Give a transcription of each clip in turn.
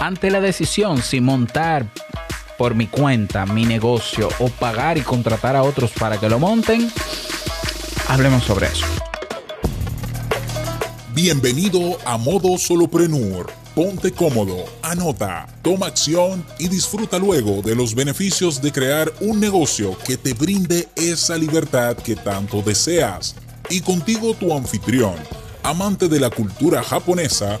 Ante la decisión si montar por mi cuenta mi negocio o pagar y contratar a otros para que lo monten, hablemos sobre eso. Bienvenido a Modo Soloprenur. Ponte cómodo, anota, toma acción y disfruta luego de los beneficios de crear un negocio que te brinde esa libertad que tanto deseas. Y contigo tu anfitrión, amante de la cultura japonesa,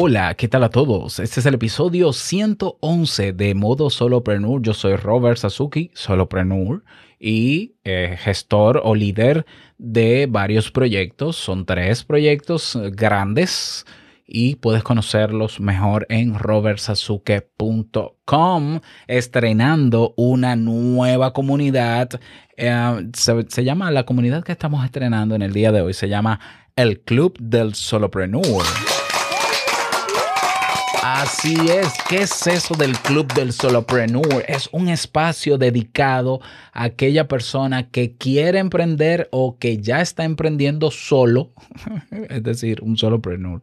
Hola, ¿qué tal a todos? Este es el episodio 111 de Modo Solopreneur. Yo soy Robert Sasuki, Solopreneur y eh, gestor o líder de varios proyectos. Son tres proyectos grandes y puedes conocerlos mejor en robertsasuke.com, estrenando una nueva comunidad. Eh, se, llama, la comunidad que estamos estrenando en el día de hoy, se llama el Club del Solopreneur. Así es, ¿qué es eso del Club del Solopreneur? Es un espacio dedicado a aquella persona que quiere emprender o que ya está emprendiendo solo, es decir, un solopreneur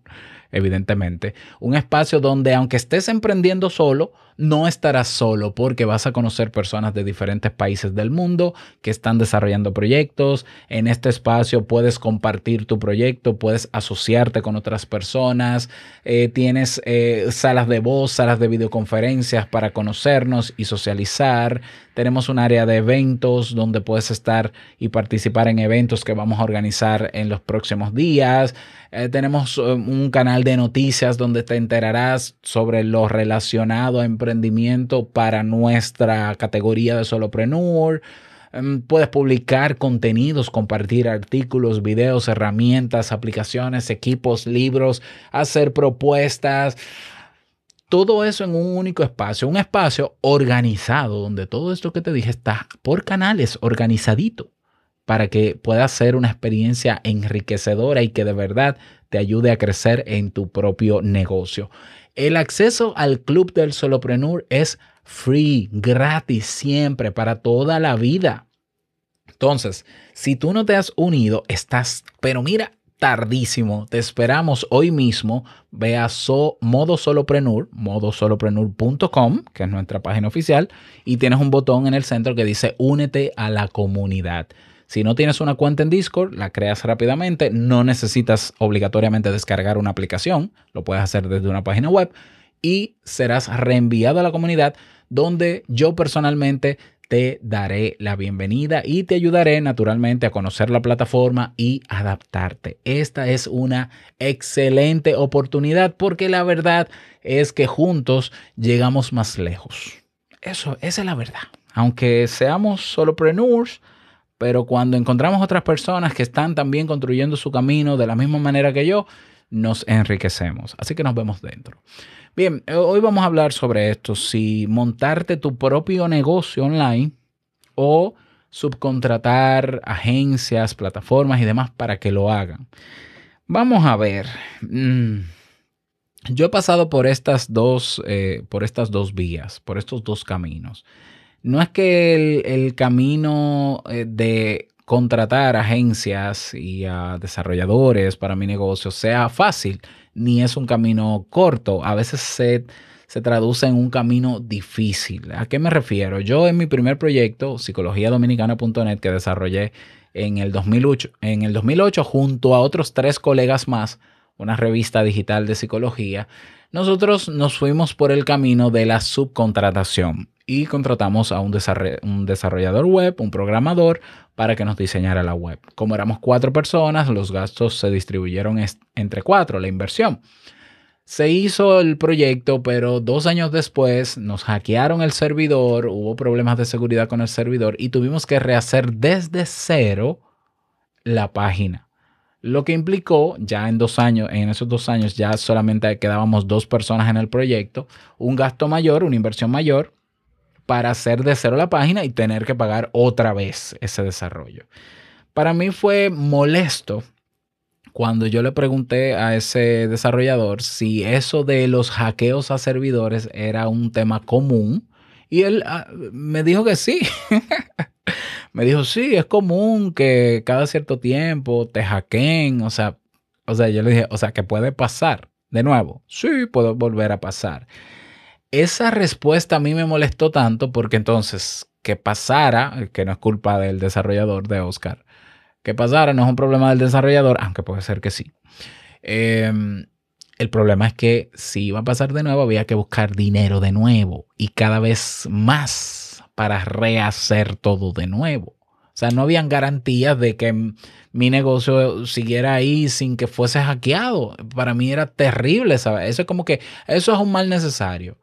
evidentemente. Un espacio donde aunque estés emprendiendo solo, no estarás solo porque vas a conocer personas de diferentes países del mundo que están desarrollando proyectos. En este espacio puedes compartir tu proyecto, puedes asociarte con otras personas, eh, tienes eh, salas de voz, salas de videoconferencias para conocernos y socializar. Tenemos un área de eventos donde puedes estar y participar en eventos que vamos a organizar en los próximos días. Eh, tenemos un canal de noticias donde te enterarás sobre lo relacionado a emprendimiento para nuestra categoría de solopreneur. Em, puedes publicar contenidos, compartir artículos, videos, herramientas, aplicaciones, equipos, libros, hacer propuestas. Todo eso en un único espacio, un espacio organizado donde todo esto que te dije está por canales, organizadito, para que pueda ser una experiencia enriquecedora y que de verdad te ayude a crecer en tu propio negocio. El acceso al Club del Solopreneur es free, gratis, siempre, para toda la vida. Entonces, si tú no te has unido, estás, pero mira, tardísimo. Te esperamos hoy mismo. Ve a modo solopreneur, modosolopreneur.com, que es nuestra página oficial, y tienes un botón en el centro que dice únete a la comunidad. Si no tienes una cuenta en Discord, la creas rápidamente. No necesitas obligatoriamente descargar una aplicación. Lo puedes hacer desde una página web y serás reenviado a la comunidad donde yo personalmente te daré la bienvenida y te ayudaré naturalmente a conocer la plataforma y adaptarte. Esta es una excelente oportunidad porque la verdad es que juntos llegamos más lejos. Eso, esa es la verdad. Aunque seamos solopreneurs, pero cuando encontramos otras personas que están también construyendo su camino de la misma manera que yo, nos enriquecemos. Así que nos vemos dentro. Bien, hoy vamos a hablar sobre esto, si montarte tu propio negocio online o subcontratar agencias, plataformas y demás para que lo hagan. Vamos a ver. Mm, yo he pasado por estas dos, eh, por estas dos vías, por estos dos caminos no es que el, camino eh, de contratar agencias y a desarrolladores para mi negocio sea fácil, ni es un camino corto. A veces se, se traduce en un camino difícil. ¿A qué me refiero? Yo en mi primer proyecto, psicologiadominicana.net, que desarrollé en el 2008, en el 2008 junto a otros tres colegas más, una revista digital de psicología, nosotros nos fuimos por el camino de la subcontratación y contratamos a un, desarrollador web, un programador, para que nos diseñara la web. Como éramos cuatro personas, los gastos se distribuyeron entre cuatro, la inversión. Se hizo el proyecto, pero dos años después nos hackearon el servidor, hubo problemas de seguridad con el servidor y tuvimos que rehacer desde cero la página. Lo que implicó, ya en dos años, en esos dos años ya solamente quedábamos dos personas en el proyecto, un gasto mayor, una inversión mayor para hacer de cero la página y tener que pagar otra vez ese desarrollo. Para mí fue molesto cuando yo le pregunté a ese desarrollador si eso de los hackeos a servidores era un tema común, y él ah, me dijo que sí. me dijo, sí, es común que cada cierto tiempo te hackeen, o sea, o sea, yo le dije, o sea, que puede pasar de nuevo. Sí, puede volver a pasar. Esa respuesta a mí me molestó tanto porque entonces que pasara, que no es culpa del desarrollador de Oscar, que pasara no es un problema del desarrollador, aunque puede ser que sí. Em, el problema es que si iba a pasar de nuevo, había que buscar dinero de nuevo y cada vez más para rehacer todo de nuevo. O sea, no habían garantías de que mi negocio siguiera ahí sin que fuese hackeado. Para mí era terrible, ¿sabes? Eso es como que eso es un mal necesario.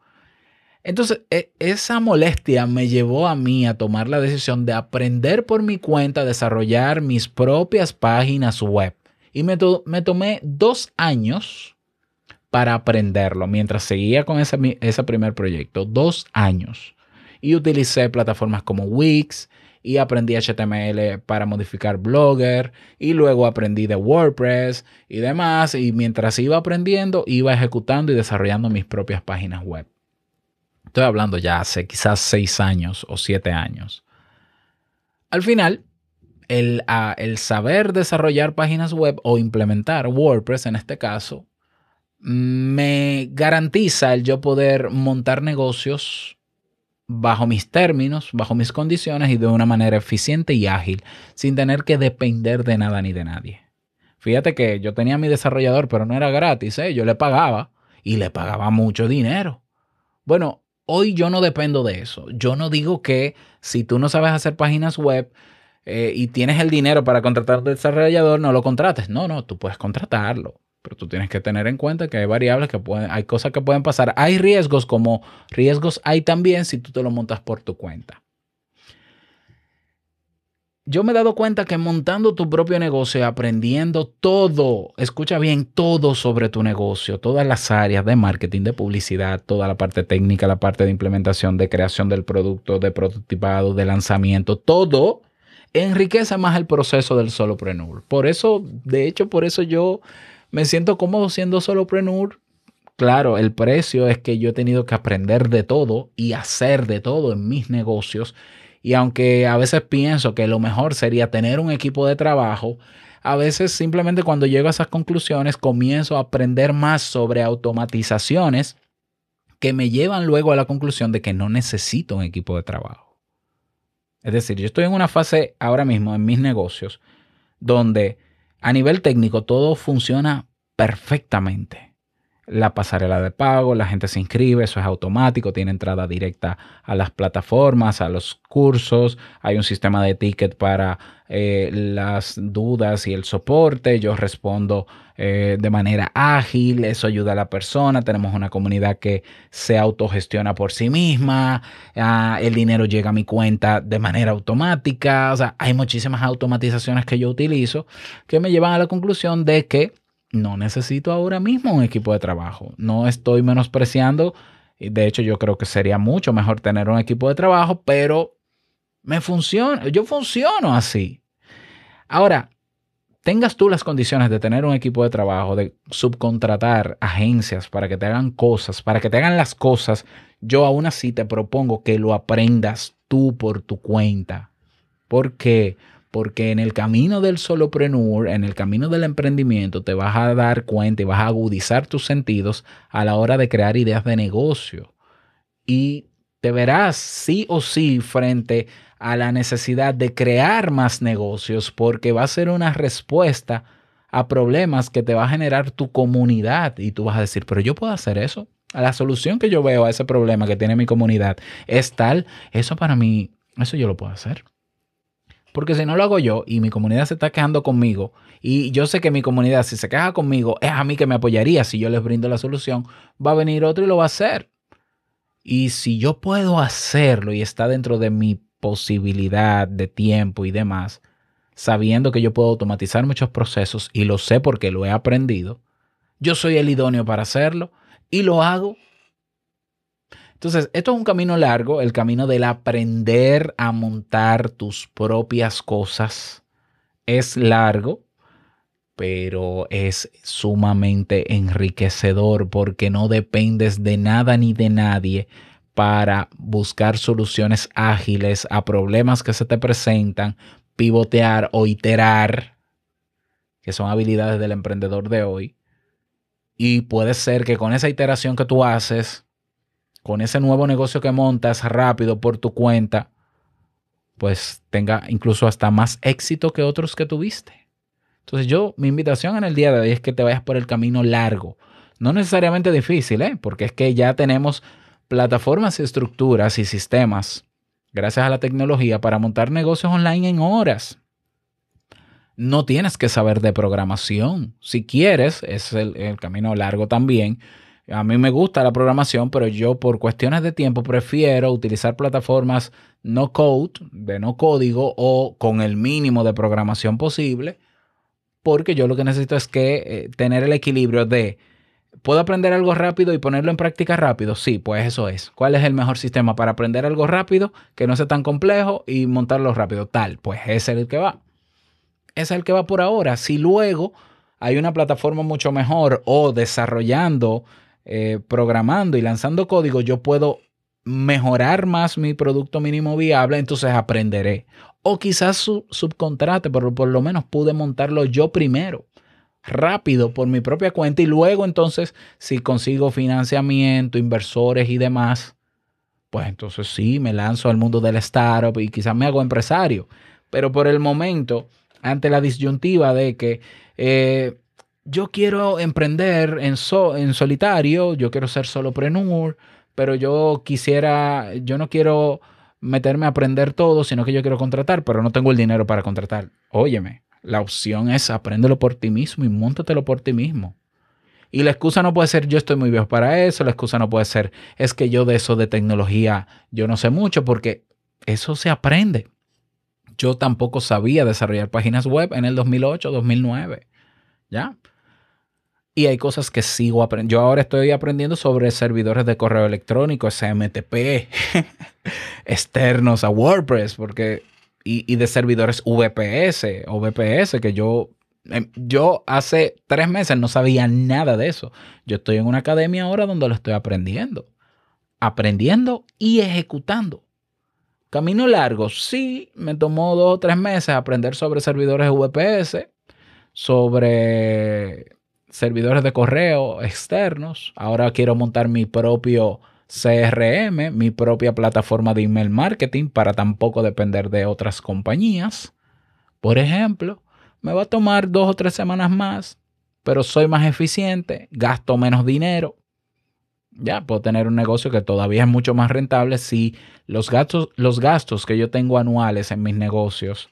Entonces, e, esa molestia me llevó a mí a tomar la decisión de aprender por mi cuenta a desarrollar mis propias páginas web. Y me, me tomé dos años para aprenderlo mientras seguía con ese, ese primer proyecto. Dos años y utilicé plataformas como Wix y aprendí HTML para modificar Blogger y luego aprendí de WordPress y demás y mientras iba aprendiendo iba ejecutando y desarrollando mis propias páginas web. Estoy hablando ya hace quizás seis años o siete años. Al final, el, el saber desarrollar páginas web o implementar WordPress en este caso me garantiza el yo poder montar negocios bajo mis términos, bajo mis condiciones y de una manera eficiente y ágil, sin tener que depender de nada ni de nadie. Fíjate que yo tenía mi desarrollador, pero no era gratis, ¿eh? yo le pagaba y le pagaba mucho dinero. Bueno, hoy yo no dependo de eso. Yo no digo que si tú no sabes hacer páginas web eh, y tienes el dinero para contratar un desarrollador, no lo contrates. No, no, tú puedes contratarlo. Pero tú tienes que tener en cuenta que hay variables que pueden, hay cosas que pueden pasar. Hay riesgos como riesgos hay también si tú te lo montas por tu cuenta. Yo me he dado cuenta que montando tu propio negocio, aprendiendo todo, escucha bien, todo sobre tu negocio, todas las áreas de marketing, de publicidad, toda la parte técnica, la parte de implementación, de creación del producto, de prototipado, de lanzamiento, todo enriquece más el proceso del solopreneur. Por eso, de hecho, por eso yo me siento cómodo siendo solopreneur. Claro, el precio es que yo he tenido que aprender de todo y hacer de todo en mis negocios. Y aunque a veces pienso que lo mejor sería tener un equipo de trabajo, a veces simplemente cuando llego a esas conclusiones comienzo a aprender más sobre automatizaciones que me llevan luego a la conclusión de que no necesito un equipo de trabajo. Es decir, yo estoy en una fase ahora mismo en mis negocios donde a nivel técnico, todo funciona perfectamente. La pasarela de pago, la gente se inscribe, eso es automático, tiene entrada directa a las plataformas, a los cursos, hay un sistema de ticket para eh, las dudas y el soporte, yo respondo eh, de manera ágil, eso ayuda a la persona, tenemos una comunidad que se autogestiona por sí misma, ah, el dinero llega a mi cuenta de manera automática, o sea, hay muchísimas automatizaciones que yo utilizo que me llevan a la conclusión de que no necesito ahora mismo un equipo de trabajo, no estoy menospreciando, de hecho yo creo que sería mucho mejor tener un equipo de trabajo, pero me funciona, yo funciono así. Ahora, tengas tú las condiciones de tener un equipo de trabajo, de subcontratar agencias para que te hagan cosas, para que te hagan las cosas, yo aún así te propongo que lo aprendas tú por tu cuenta. ¿Por qué? Porque en el camino del solopreneur, en el camino del emprendimiento, te vas a dar cuenta y vas a agudizar tus sentidos a la hora de crear ideas de negocio. Y te verás sí o sí frente a la necesidad de crear más negocios porque va a ser una respuesta a problemas que te va a generar tu comunidad y tú vas a decir, pero yo puedo hacer eso. La solución que yo veo a ese problema que tiene mi comunidad es tal, eso para mí, eso yo lo puedo hacer. Porque si no lo hago yo y mi comunidad se está quejando conmigo y yo sé que mi comunidad si se queja conmigo es a mí que me apoyaría si yo les brindo la solución, va a venir otro y lo va a hacer. Y si yo puedo hacerlo y está dentro de mi posibilidad de tiempo y demás, sabiendo que yo puedo automatizar muchos procesos y lo sé porque lo he aprendido, yo soy el idóneo para hacerlo y lo hago. Entonces, esto es un camino largo, el camino del aprender a montar tus propias cosas es largo, pero es sumamente enriquecedor porque no dependes de nada ni de nadie para buscar soluciones ágiles a problemas que se te presentan, pivotear o iterar, que son habilidades del emprendedor de hoy. Y puede ser que con esa iteración que tú haces, con ese nuevo negocio que montas rápido por tu cuenta, pues tenga incluso hasta más éxito que otros que tuviste. Entonces yo, mi invitación en el día de hoy es que te vayas por el camino largo. No necesariamente difícil, ¿eh? porque es que ya tenemos plataformas, estructuras y sistemas, gracias a la tecnología, para montar negocios online en horas. No tienes que saber de programación. Si quieres, es el, el camino largo también. A mí me gusta la programación, pero yo por cuestiones de tiempo prefiero utilizar plataformas no code, de no código o con el mínimo de programación posible porque yo lo que necesito es que eh, tener el equilibrio de, ¿puedo aprender algo rápido y ponerlo en práctica rápido? Sí, pues eso es. ¿Cuál es el mejor sistema para aprender algo rápido, que no sea tan complejo y montarlo rápido? Tal, pues ese es el que va. Ese es el que va por ahora. Si luego hay una plataforma mucho mejor o desarrollando, eh, programando y lanzando código, yo puedo mejorar más mi producto mínimo viable, entonces aprenderé. O quizás su, subcontrate, pero por lo menos pude montarlo yo primero, rápido, por mi propia cuenta. Y luego entonces, si consigo financiamiento, inversores y demás, pues entonces sí, me lanzo al mundo del startup y quizás me hago empresario. Pero por el momento, ante la disyuntiva de que eh, yo quiero emprender en, solitario, yo quiero ser solopreneur, pero yo quisiera, yo no quiero meterme a aprender todo, sino que yo quiero contratar, pero no tengo el dinero para contratar. Óyeme, la opción es apréndelo por ti mismo y móntatelo por ti mismo. Y la excusa no puede ser yo estoy muy viejo para eso, la excusa no puede ser es que yo de eso de tecnología yo no sé mucho porque eso se aprende. Yo tampoco sabía desarrollar páginas web en el 2008, 2009. ¿Ya? Y hay cosas que sigo aprendiendo. Yo ahora estoy aprendiendo sobre servidores de correo electrónico, SMTP, externos a WordPress, porque y, de servidores VPS o VPS, que yo, em, yo hace tres meses no sabía nada de eso. Yo estoy en una academia ahora donde lo estoy aprendiendo. Aprendiendo y ejecutando. Camino largo, sí, me tomó dos o tres meses aprender sobre servidores VPS, sobre servidores de correo externos. Ahora quiero montar mi propio CRM, mi propia plataforma de email marketing para tampoco depender de otras compañías. Por ejemplo, me va a tomar dos o tres semanas más, pero soy más eficiente, gasto menos dinero. Ya puedo tener un negocio que todavía es mucho más rentable si los gastos, los gastos que yo tengo anuales en mis negocios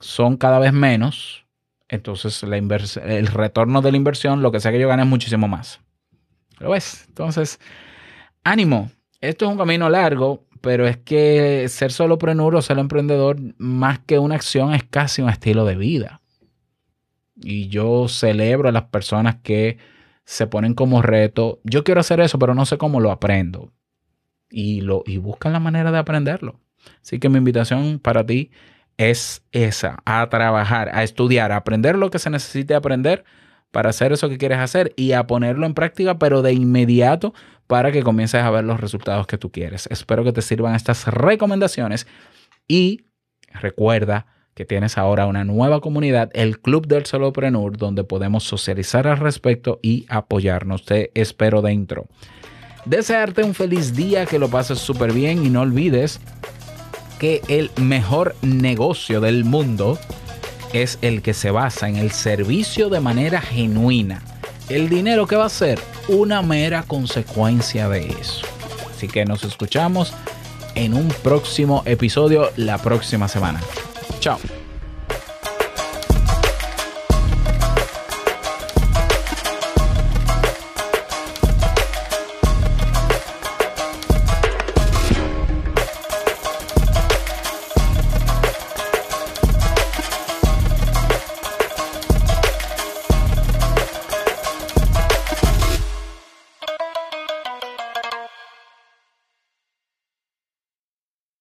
son cada vez menos entonces la el retorno de la inversión, lo que sea que yo gane es muchísimo más. ¿Lo ves? Entonces, ánimo. Esto es un camino largo, pero es que ser solopreneur o ser emprendedor, más que una acción, es casi un estilo de vida. Y yo celebro a las personas que se ponen como reto. Yo quiero hacer eso, pero no sé cómo lo aprendo. Y, lo, y buscan la manera de aprenderlo. Así que mi invitación para ti es esa, a trabajar, a estudiar, a aprender lo que se necesite aprender para hacer eso que quieres hacer y a ponerlo en práctica, pero de inmediato para que comiences a ver los resultados que tú quieres. Espero que te sirvan estas recomendaciones y recuerda que tienes ahora una nueva comunidad, el Club del Solopreneur, donde podemos socializar al respecto y apoyarnos. Te espero dentro. Desearte un feliz día, que lo pases súper bien y no olvides que el mejor negocio del mundo es el que se basa en el servicio de manera genuina. El dinero que va a ser una mera consecuencia de eso. Así que nos escuchamos en un próximo episodio la próxima semana. Chao.